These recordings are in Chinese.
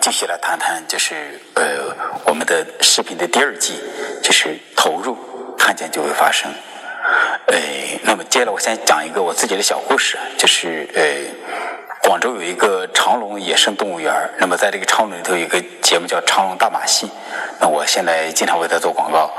继续来谈谈，就是呃我们的视频的第二季，就是投入看见就会发生。呃，那么接下来我先讲一个我自己的小故事，就是呃广州有一个长隆野生动物园那么在这个长隆里头有一个节目叫长隆大马戏，那我现在经常为它做广告。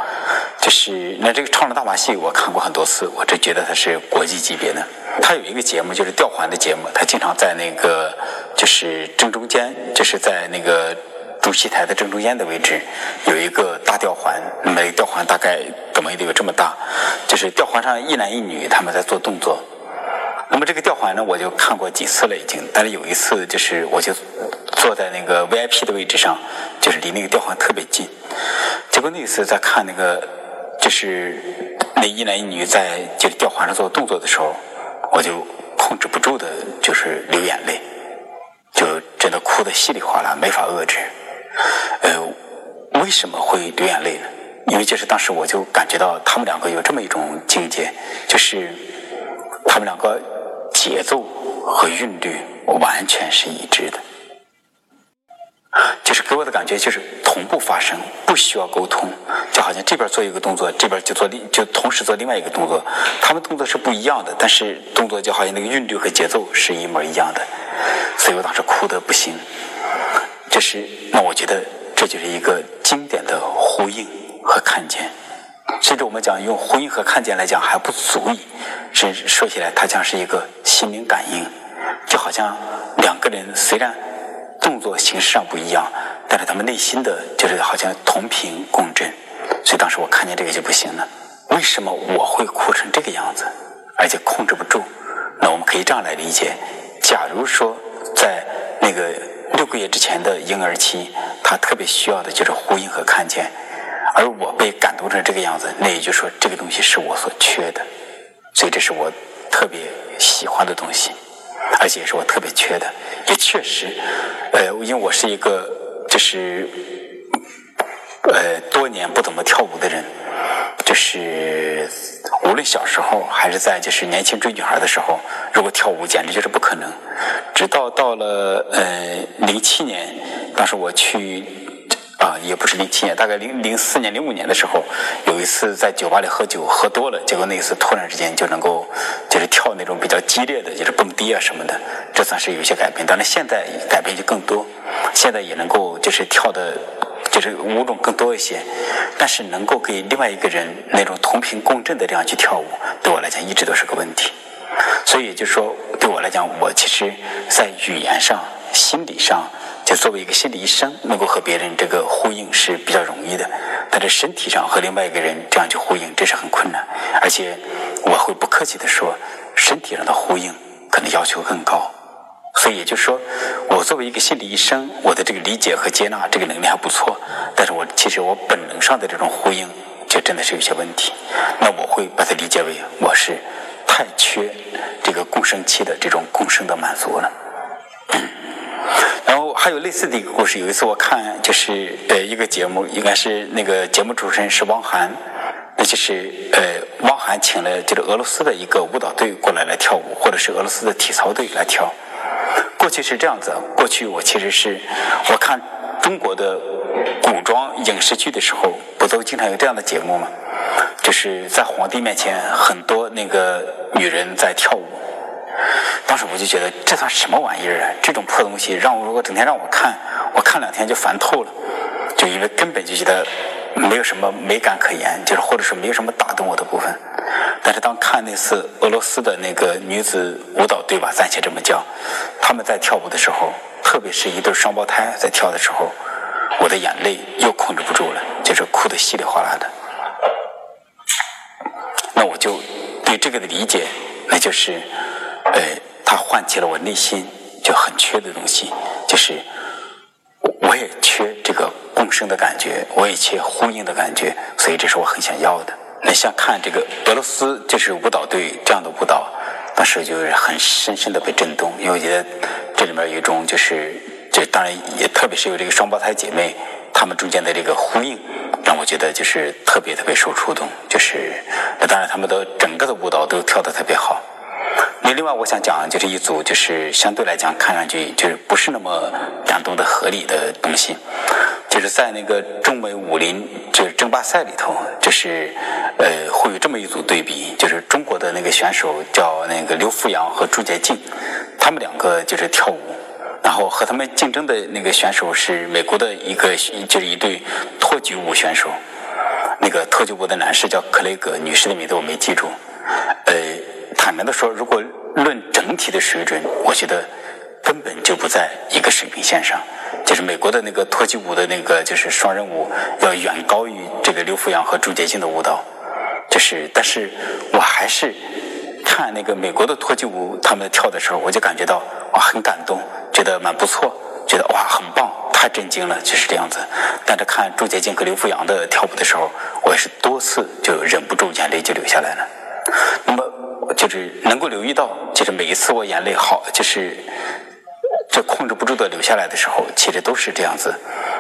就是那这个长隆大马戏我看过很多次，我只觉得它是国际级别的。它有一个节目就是吊环的节目，它经常在那个就是正中间，就是在那个主席台的正中间的位置有一个大吊环，那么吊环大概怎么也得有这么大，就是吊环上一男一女他们在做动作。那么这个吊环呢，我就看过几次了已经，但是有一次就是我就坐在那个 VIP 的位置上，就是离那个吊环特别近，结果那次在看那个就是那一男一女在就是吊环上做动作的时候。我就控制不住的，就是流眼泪，就真的哭得稀里哗啦，没法遏制。呃，为什么会流眼泪呢？因为就是当时我就感觉到他们两个有这么一种境界，就是他们两个节奏和韵律完全是一致的。就是给我的感觉就是同步发生，不需要沟通，就好像这边做一个动作，这边就做另就同时做另外一个动作，他们动作是不一样的，但是动作就好像那个韵律和节奏是一模一样的，所以我当时哭的不行。这是那我觉得这就是一个经典的呼应和看见，甚至我们讲用呼应和看见来讲还不足以，甚至说起来它将是一个心灵感应，就好像两个人虽然。动作形式上不一样，但是他们内心的就是好像同频共振，所以当时我看见这个就不行了。为什么我会哭成这个样子，而且控制不住？那我们可以这样来理解：假如说在那个六个月之前的婴儿期，他特别需要的就是呼应和看见，而我被感动成这个样子，那也就是说这个东西是我所缺的，所以这是我特别喜欢的东西。而且也是我特别缺的，也确实，呃，因为我是一个就是呃多年不怎么跳舞的人，就是无论小时候还是在就是年轻追女孩的时候，如果跳舞简直就是不可能。直到到了呃零七年，当时我去。啊，也不是零七年，大概零零四年、零五年的时候，有一次在酒吧里喝酒，喝多了，结果那一次突然之间就能够就是跳那种比较激烈的，就是蹦迪啊什么的，这算是有些改变。当然现在改变就更多，现在也能够就是跳的，就是舞种更多一些，但是能够给另外一个人那种同频共振的这样去跳舞，对我来讲一直都是个问题。所以就说对我来讲，我其实在语言上、心理上。就作为一个心理医生，能够和别人这个呼应是比较容易的，但是身体上和另外一个人这样去呼应，这是很困难。而且我会不客气的说，身体上的呼应可能要求更高。所以也就是说，我作为一个心理医生，我的这个理解和接纳这个能力还不错，但是我其实我本能上的这种呼应就真的是有些问题。那我会把它理解为我是太缺这个共生期的这种共生的满足了。还有类似的一个故事，有一次我看就是呃一个节目，应该是那个节目主持人是汪涵，那就是呃汪涵请了就是俄罗斯的一个舞蹈队过来来跳舞，或者是俄罗斯的体操队来跳。过去是这样子，过去我其实是我看中国的古装影视剧的时候，不都经常有这样的节目吗？就是在皇帝面前，很多那个女人在跳舞。当时我就觉得这算什么玩意儿啊！这种破东西让我如果整天让我看，我看两天就烦透了。就因为根本就觉得没有什么美感可言，就是或者是没有什么打动我的部分。但是当看那次俄罗斯的那个女子舞蹈队吧，暂且这么叫，他们在跳舞的时候，特别是一对双胞胎在跳的时候，我的眼泪又控制不住了，就是哭得稀里哗啦的。那我就对这个的理解，那就是。呃，它唤起了我内心就很缺的东西，就是我也缺这个共生的感觉，我也缺呼应的感觉，所以这是我很想要的。那像看这个俄罗斯就是舞蹈队这样的舞蹈，当时就是很深深的被震动，因为我觉得这里面有一种就是，这当然也特别是有这个双胞胎姐妹，她们中间的这个呼应，让我觉得就是特别特别受触动。就是那当然他们的整个的舞蹈都跳得特别好。那另外我想讲就是一组就是相对来讲看上去就是不是那么感动的合理的东西，就是在那个中美武林就是争霸赛里头，就是呃会有这么一组对比，就是中国的那个选手叫那个刘富阳和朱洁静，他们两个就是跳舞。然后和他们竞争的那个选手是美国的一个，就是一对托举舞选手。那个托举舞的男士叫克雷格，女士的名字我没记住。坦白的说，如果论整体的水准，我觉得根本就不在一个水平线上。就是美国的那个托举舞的那个就是双人舞，要远高于这个刘福阳和朱洁静的舞蹈。就是，但是我还是看那个美国的托举舞他们跳的时候，我就感觉到哇，很感动。觉得蛮不错，觉得哇很棒，太震惊了，就是这样子。但是看朱洁静和刘福阳的跳舞的时候，我也是多次就忍不住眼泪就流下来了。那么就是能够留意到，就是每一次我眼泪好，就是这控制不住的流下来的时候，其实都是这样子。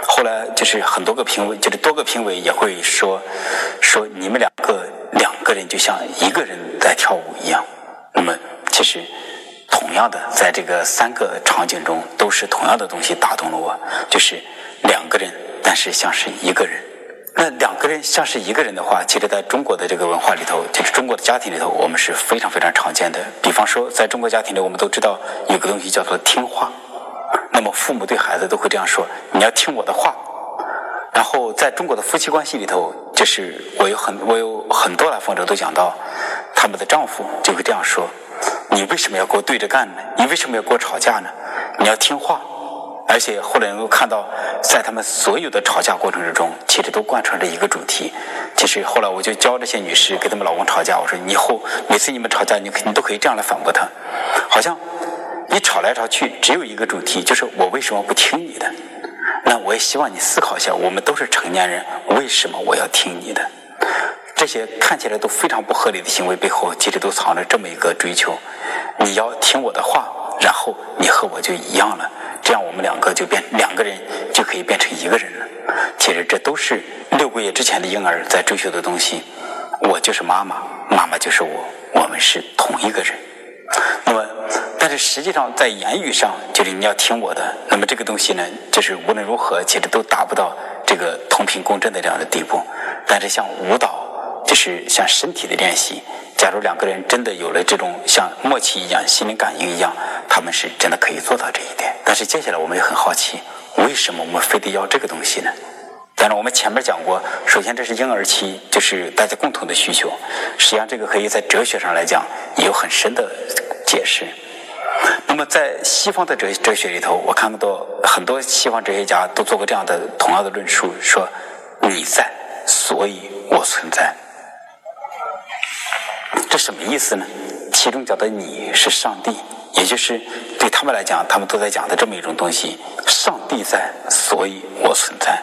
后来就是很多个评委，就是多个评委也会说说你们两个两个人就像一个人在跳舞一样。那么其实。同样的，在这个三个场景中，都是同样的东西打动了我，就是两个人，但是像是一个人。那两个人像是一个人的话，其实在中国的这个文化里头，就是中国的家庭里头，我们是非常非常常见的。比方说，在中国家庭里，我们都知道有个东西叫做听话。那么父母对孩子都会这样说：“你要听我的话。”然后在中国的夫妻关系里头，就是我有很我有很多来访者都讲到，他们的丈夫就会这样说。你为什么要跟我对着干呢？你为什么要跟我吵架呢？你要听话，而且后来能够看到，在他们所有的吵架过程之中，其实都贯穿着一个主题。其实后来我就教这些女士跟他们老公吵架，我说以后每次你们吵架，你你都可以这样来反驳他，好像你吵来吵去只有一个主题，就是我为什么不听你的？那我也希望你思考一下，我们都是成年人，为什么我要听你的？这些看起来都非常不合理的行为背后，其实都藏着这么一个追求：你要听我的话，然后你和我就一样了，这样我们两个就变两个人就可以变成一个人了。其实这都是六个月之前的婴儿在追求的东西。我就是妈妈，妈妈就是我，我们是同一个人。那么，但是实际上在言语上，就是你要听我的。那么这个东西呢，就是无论如何，其实都达不到这个同频共振的这样的地步。但是像舞蹈。就是像身体的练习，假如两个人真的有了这种像默契一样、心灵感应一样，他们是真的可以做到这一点。但是接下来我们也很好奇，为什么我们非得要这个东西呢？当然，我们前面讲过，首先这是婴儿期，就是大家共同的需求。实际上，这个可以在哲学上来讲有很深的解释。那么，在西方的哲哲学里头，我看到很多西方哲学家都做过这样的同样的论述：说你在，所以我存在。这什么意思呢？其中讲的你是上帝，也就是对他们来讲，他们都在讲的这么一种东西：上帝在，所以我存在。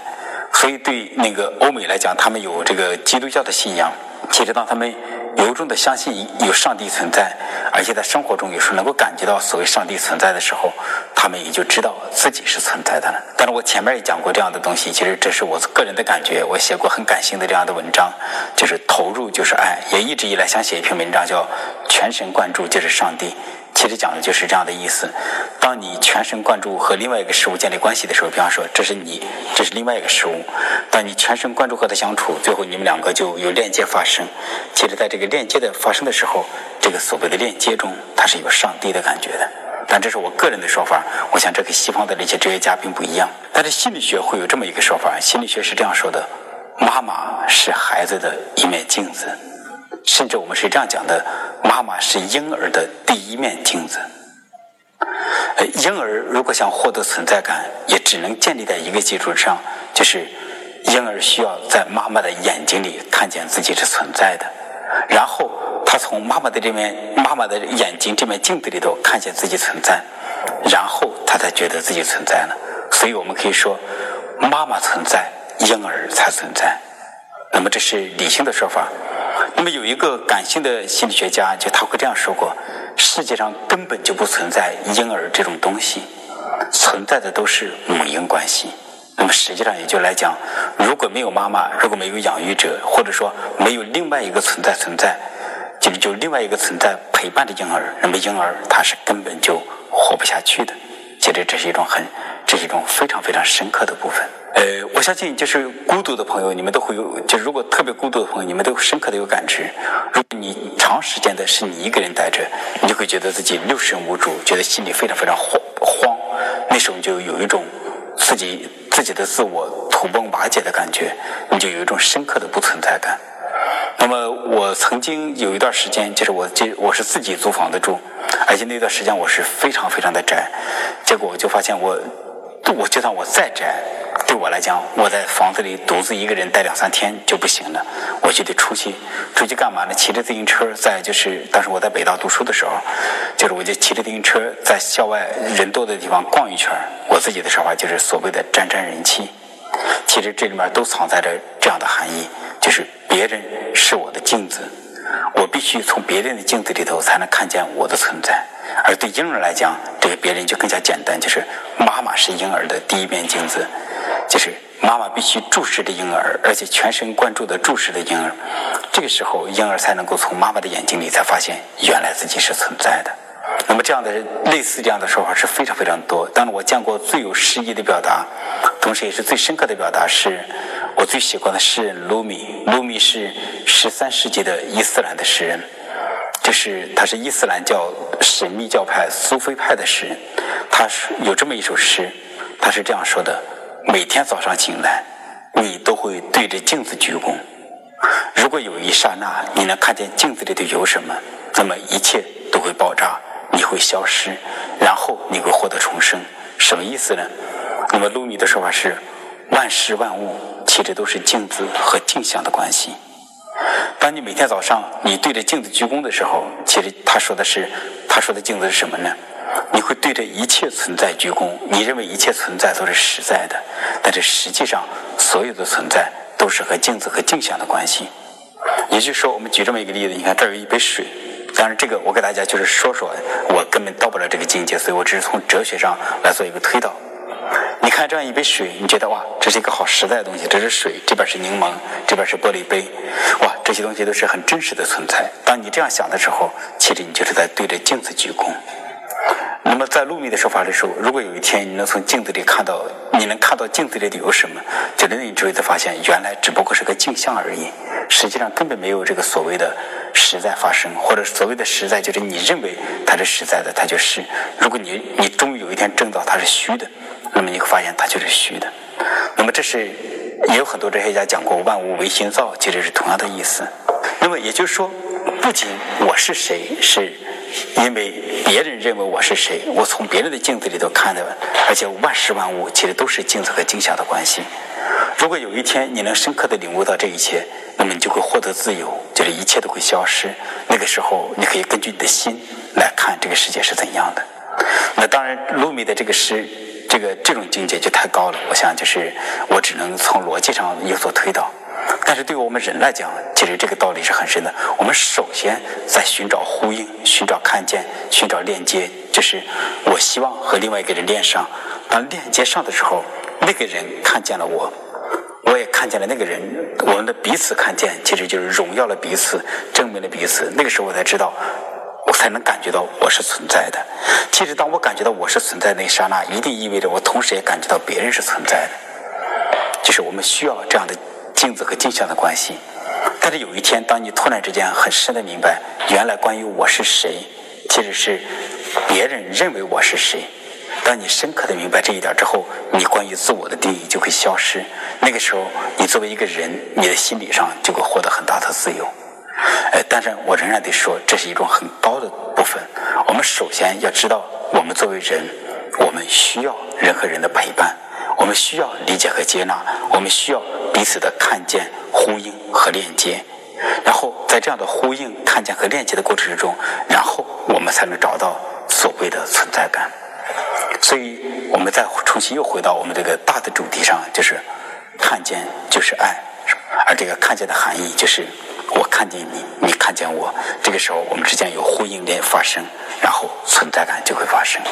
所以对那个欧美来讲，他们有这个基督教的信仰。其实当他们由衷的相信有上帝存在，而且在生活中有时候能够感觉到所谓上帝存在的时候，他们也就知道自己是存在的了。但是我前面也讲过这样的东西，其实这是我个人的感觉。我写过很感性的这样的文章，就是投入就是爱，也一直以来想写一篇文章叫全神贯注就是上帝。其实讲的就是这样的意思。当你全神贯注和另外一个事物建立关系的时候，比方说这是你，这是另外一个事物。当你全神贯注和他相处，最后你们两个就有链接发生。其实，在这个链接的发生的时候，这个所谓的链接中，它是有上帝的感觉的。但这是我个人的说法，我想这跟西方的那些哲学家并不一样。但是心理学会有这么一个说法，心理学是这样说的：妈妈是孩子的一面镜子。甚至我们是这样讲的：妈妈是婴儿的第一面镜子。婴儿如果想获得存在感，也只能建立在一个基础上，就是婴儿需要在妈妈的眼睛里看见自己是存在的，然后他从妈妈的这面妈妈的眼睛这面镜子里头看见自己存在，然后他才觉得自己存在了。所以我们可以说，妈妈存在，婴儿才存在。那么这是理性的说法。那么有一个感性的心理学家，就他会这样说过：世界上根本就不存在婴儿这种东西，存在的都是母婴关系。那么实际上也就来讲，如果没有妈妈，如果没有养育者，或者说没有另外一个存在存在，就是就另外一个存在陪伴的婴儿，那么婴儿他是根本就活不下去的。其实这是一种很，这是一种非常非常深刻的部分。呃，我相信就是孤独的朋友，你们都会有，就如果特别孤独的朋友，你们都深刻的有感知。如果你长时间的是你一个人待着，你就会觉得自己六神无主，觉得心里非常非常慌慌。那时候你就有一种自己自己的自我土崩瓦解的感觉，你就有一种深刻的不存在感。那么我曾经有一段时间，就是我这我是自己租房子住，而且那段时间我是非常非常的宅，结果我就发现我。我就算我再宅，对我来讲，我在房子里独自一个人待两三天就不行了，我就得出去，出去干嘛呢？骑着自行车，在就是当时我在北大读书的时候，就是我就骑着自行车在校外人多的地方逛一圈。我自己的说法就是所谓的沾沾人气。其实这里面都藏在着这样的含义，就是别人是我的镜子，我必须从别人的镜子里头才能看见我的存在。而对婴儿来讲，这个别人就更加简单，就是妈妈是婴儿的第一面镜子，就是妈妈必须注视着婴儿，而且全神贯注的注视着婴儿，这个时候婴儿才能够从妈妈的眼睛里才发现原来自己是存在的。那么这样的类似这样的说法是非常非常多。当然，我见过最有诗意的表达，同时也是最深刻的表达，是我最喜欢的诗人鲁米。鲁米是十三世纪的伊斯兰的诗人。是他是伊斯兰教神秘教派苏菲派的诗人，他是有这么一首诗，他是这样说的：每天早上醒来，你都会对着镜子鞠躬。如果有一刹那你能看见镜子里头有什么，那么一切都会爆炸，你会消失，然后你会获得重生。什么意思呢？那么鲁米的说法是：万事万物其实都是镜子和镜像的关系。当你每天早上你对着镜子鞠躬的时候，其实他说的是，他说的镜子是什么呢？你会对着一切存在鞠躬，你认为一切存在都是实在的，但是实际上所有的存在都是和镜子和镜像的关系。也就是说，我们举这么一个例子，你看这儿有一杯水，当然这个我给大家就是说说，我根本到不了这个境界，所以我只是从哲学上来做一个推导。你看这样一杯水，你觉得哇，这是一个好实在的东西。这是水，这边是柠檬，这边是玻璃杯，哇，这些东西都是很真实的存在。当你这样想的时候，其实你就是在对着镜子鞠躬。那么在陆密的说法里说，如果有一天你能从镜子里看到，你能看到镜子里的有什么，就能你就会发现，原来只不过是个镜像而已。实际上根本没有这个所谓的实在发生，或者所谓的实在，就是你认为它是实在的，它就是。如果你你终于有一天证到它是虚的。那么你会发现它就是虚的。那么这是也有很多哲学家讲过“万物唯心造”，其实是同样的意思。那么也就是说，不仅我是谁，是因为别人认为我是谁，我从别人的镜子里头看的，而且万事万物其实都是镜子和镜像的关系。如果有一天你能深刻的领悟到这一切，那么你就会获得自由，就是一切都会消失。那个时候，你可以根据你的心来看这个世界是怎样的。那当然，卢米的这个诗。这个这种境界就太高了，我想就是我只能从逻辑上有所推导，但是对于我们人来讲，其实这个道理是很深的。我们首先在寻找呼应、寻找看见、寻找链接，就是我希望和另外一个人连上。当链接上的时候，那个人看见了我，我也看见了那个人，我们的彼此看见，其实就是荣耀了彼此，证明了彼此。那个时候我才知道。才能感觉到我是存在的。其实，当我感觉到我是存在那一刹那，一定意味着我同时也感觉到别人是存在的。就是我们需要这样的镜子和镜像的关系。但是有一天，当你突然之间很深的明白，原来关于我是谁，其实是别人认为我是谁。当你深刻的明白这一点之后，你关于自我的定义就会消失。那个时候，你作为一个人，你的心理上就会获得很大的自由。呃，但是我仍然得说，这是一种很高的部分。我们首先要知道，我们作为人，我们需要人和人的陪伴，我们需要理解和接纳，我们需要彼此的看见、呼应和链接。然后在这样的呼应、看见和链接的过程之中，然后我们才能找到所谓的存在感。所以，我们再重新又回到我们这个大的主题上，就是看见就是爱，而这个看见的含义就是。我看见你，你看见我，这个时候我们之间有呼应链发生，然后存在感就会发生。